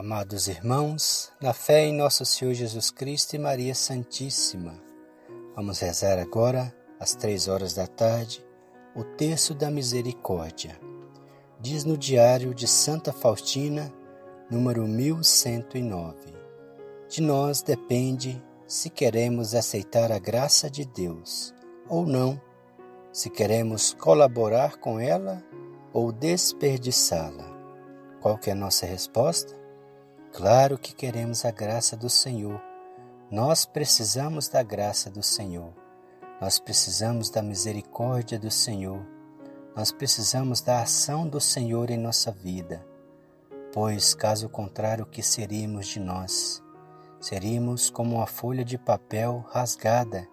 Amados irmãos, na fé em nosso Senhor Jesus Cristo e Maria Santíssima, vamos rezar agora, às três horas da tarde, o terço da misericórdia. Diz no diário de Santa Faustina, número 1109. De nós depende se queremos aceitar a graça de Deus ou não, se queremos colaborar com ela ou desperdiçá-la. Qual que é a nossa resposta? Claro que queremos a graça do Senhor. Nós precisamos da graça do Senhor. Nós precisamos da misericórdia do Senhor. Nós precisamos da ação do Senhor em nossa vida. Pois, caso contrário, o que seríamos de nós? Seríamos como uma folha de papel rasgada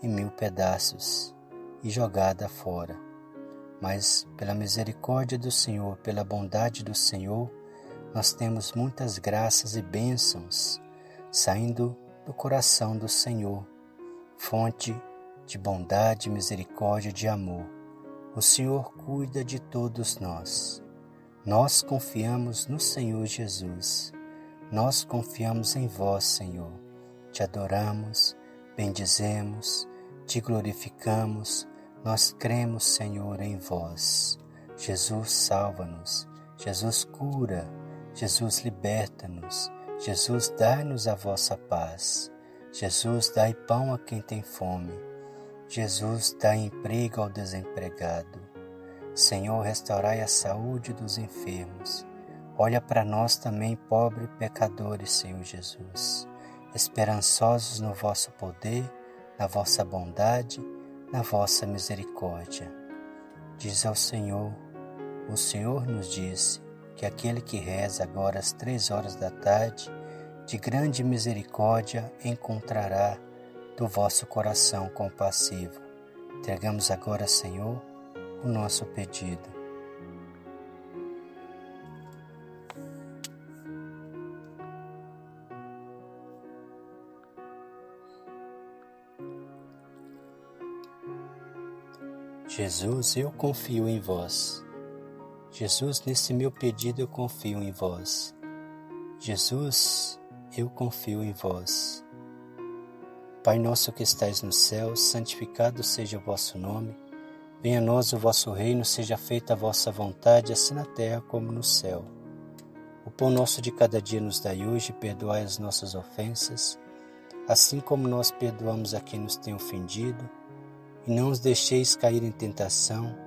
em mil pedaços e jogada fora. Mas, pela misericórdia do Senhor, pela bondade do Senhor, nós temos muitas graças e bênçãos saindo do coração do Senhor, fonte de bondade, misericórdia e de amor. O Senhor cuida de todos nós. Nós confiamos no Senhor Jesus. Nós confiamos em vós, Senhor. Te adoramos, bendizemos, te glorificamos. Nós cremos, Senhor, em vós. Jesus salva-nos. Jesus cura. Jesus, liberta-nos. Jesus, dá-nos a vossa paz. Jesus, dai pão a quem tem fome. Jesus, dá emprego ao desempregado. Senhor, restaurai a saúde dos enfermos. Olha para nós também, pobres pecadores, Senhor Jesus, esperançosos no vosso poder, na vossa bondade, na vossa misericórdia. Diz ao Senhor, o Senhor nos disse: que aquele que reza agora às três horas da tarde, de grande misericórdia encontrará do vosso coração compassivo. Entregamos agora, Senhor, o nosso pedido. Jesus, eu confio em vós. Jesus, nesse meu pedido eu confio em vós. Jesus, eu confio em vós. Pai nosso que estais no céu, santificado seja o vosso nome. Venha a nós o vosso reino, seja feita a vossa vontade, assim na terra como no céu. O pão nosso de cada dia nos dai hoje, perdoai as nossas ofensas, assim como nós perdoamos a quem nos tem ofendido, e não os deixeis cair em tentação,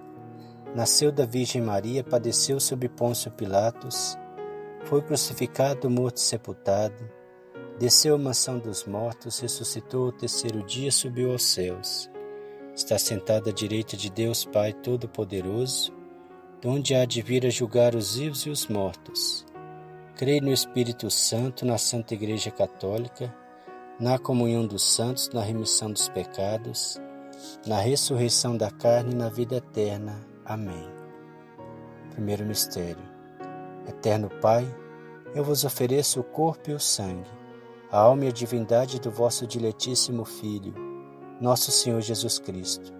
Nasceu da Virgem Maria, padeceu sob Pôncio Pilatos, foi crucificado, morto e sepultado, desceu à mansão dos mortos, ressuscitou ao terceiro dia, subiu aos céus. Está sentado à direita de Deus Pai Todo-Poderoso, onde há de vir a julgar os vivos e os mortos. Creio no Espírito Santo, na Santa Igreja Católica, na comunhão dos santos, na remissão dos pecados, na ressurreição da carne e na vida eterna. Amém. Primeiro mistério. Eterno Pai, eu vos ofereço o corpo e o sangue, a alma e a divindade do vosso diletíssimo Filho, nosso Senhor Jesus Cristo,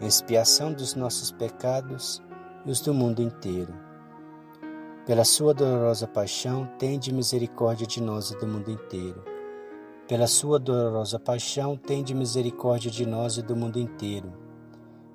em expiação dos nossos pecados e os do mundo inteiro. Pela sua dolorosa paixão, tende misericórdia de nós e do mundo inteiro. Pela sua dolorosa paixão, tende misericórdia de nós e do mundo inteiro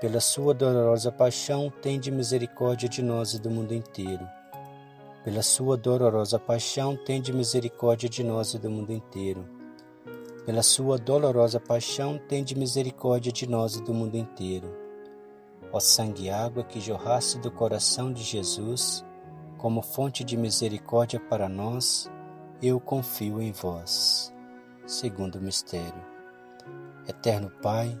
pela sua dolorosa paixão, tende misericórdia de nós e do mundo inteiro. Pela sua dolorosa paixão, tende misericórdia de nós e do mundo inteiro. Pela sua dolorosa paixão, tende misericórdia de nós e do mundo inteiro. Ó sangue e água que jorrasse do coração de Jesus, como fonte de misericórdia para nós, eu confio em vós. Segundo mistério. Eterno Pai,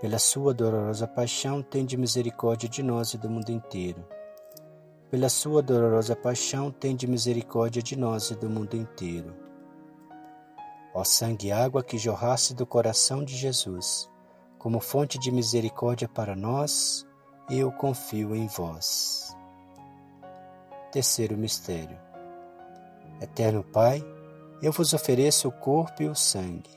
Pela sua dolorosa paixão, tende misericórdia de nós e do mundo inteiro pela sua dolorosa paixão, tende misericórdia de nós e do mundo inteiro. Ó sangue e água que jorrasse do coração de Jesus, como fonte de misericórdia para nós, eu confio em vós. Terceiro mistério. Eterno Pai, eu vos ofereço o corpo e o sangue,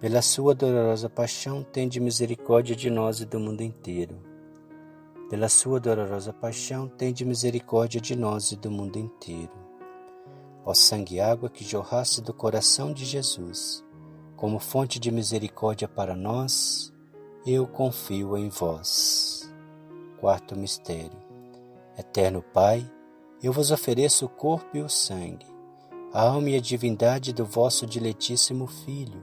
Pela sua dolorosa paixão, tende misericórdia de nós e do mundo inteiro. Pela sua dolorosa paixão, tende misericórdia de nós e do mundo inteiro ó sangue e água que jorrasse do coração de Jesus, como fonte de misericórdia para nós, eu confio em vós. Quarto mistério. Eterno Pai, eu vos ofereço o corpo e o sangue, a alma e a divindade do vosso diletíssimo Filho,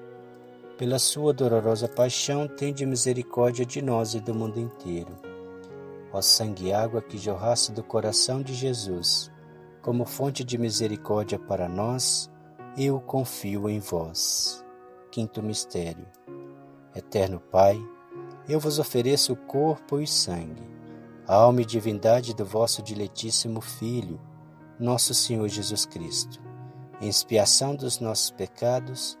Pela sua dolorosa paixão, tende misericórdia de nós e do mundo inteiro. Ó sangue e água que jorrasse do coração de Jesus, como fonte de misericórdia para nós, eu confio em vós. Quinto mistério. Eterno Pai, eu vos ofereço o corpo e sangue, a alma e divindade do vosso diletíssimo Filho, nosso Senhor Jesus Cristo, em expiação dos nossos pecados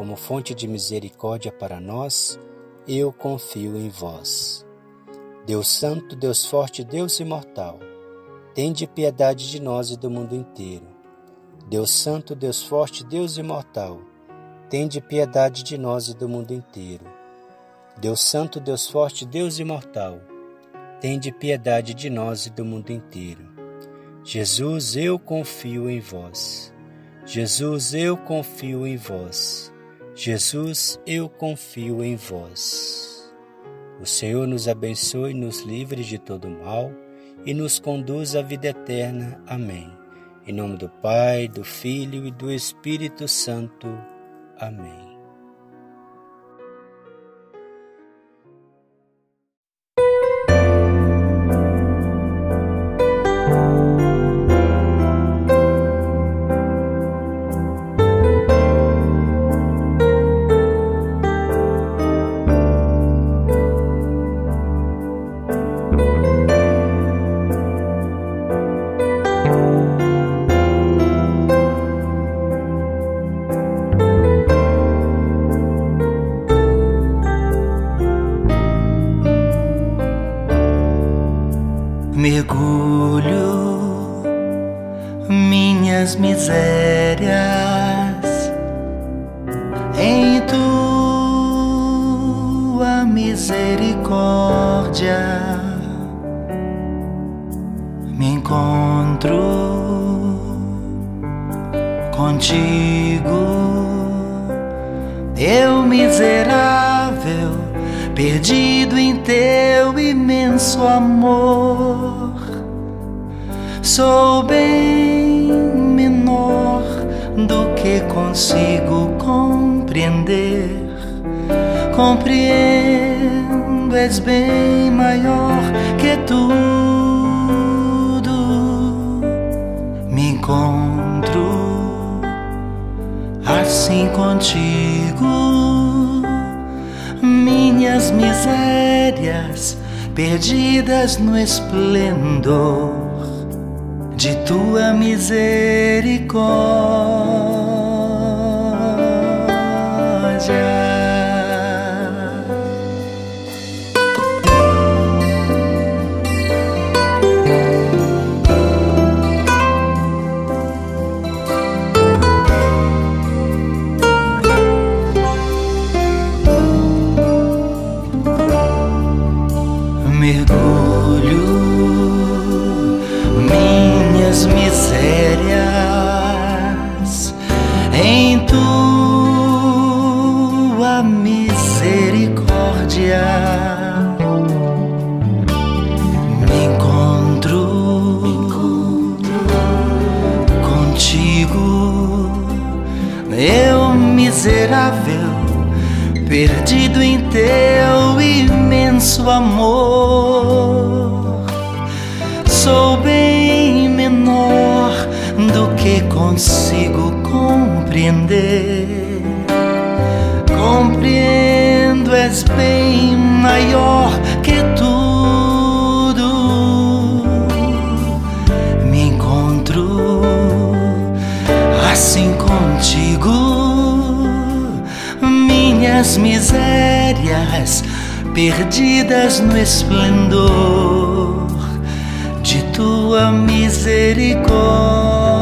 como fonte de misericórdia para nós, eu confio em vós. Deus Santo, Deus Forte, Deus Imortal, tende piedade de nós e do mundo inteiro. Deus Santo, Deus Forte, Deus Imortal, tende piedade de nós e do mundo inteiro. Deus Santo, Deus Forte, Deus Imortal, tende piedade de nós e do mundo inteiro. Jesus, eu confio em vós. Jesus, eu confio em vós. Jesus, eu confio em vós. O Senhor nos abençoe, nos livre de todo mal e nos conduz à vida eterna. Amém. Em nome do Pai, do Filho e do Espírito Santo. Amém. Misérias em tua misericórdia. Me encontro contigo, eu miserável perdido em teu imenso amor. Sou bem consigo compreender. Compreendo, és bem maior que tudo. Me encontro assim contigo minhas misérias perdidas no esplendor de tua misericórdia. Teu imenso amor. Sou bem menor do que consigo compreender. Compreendo, és bem perdidas no esplendor de tua misericórdia.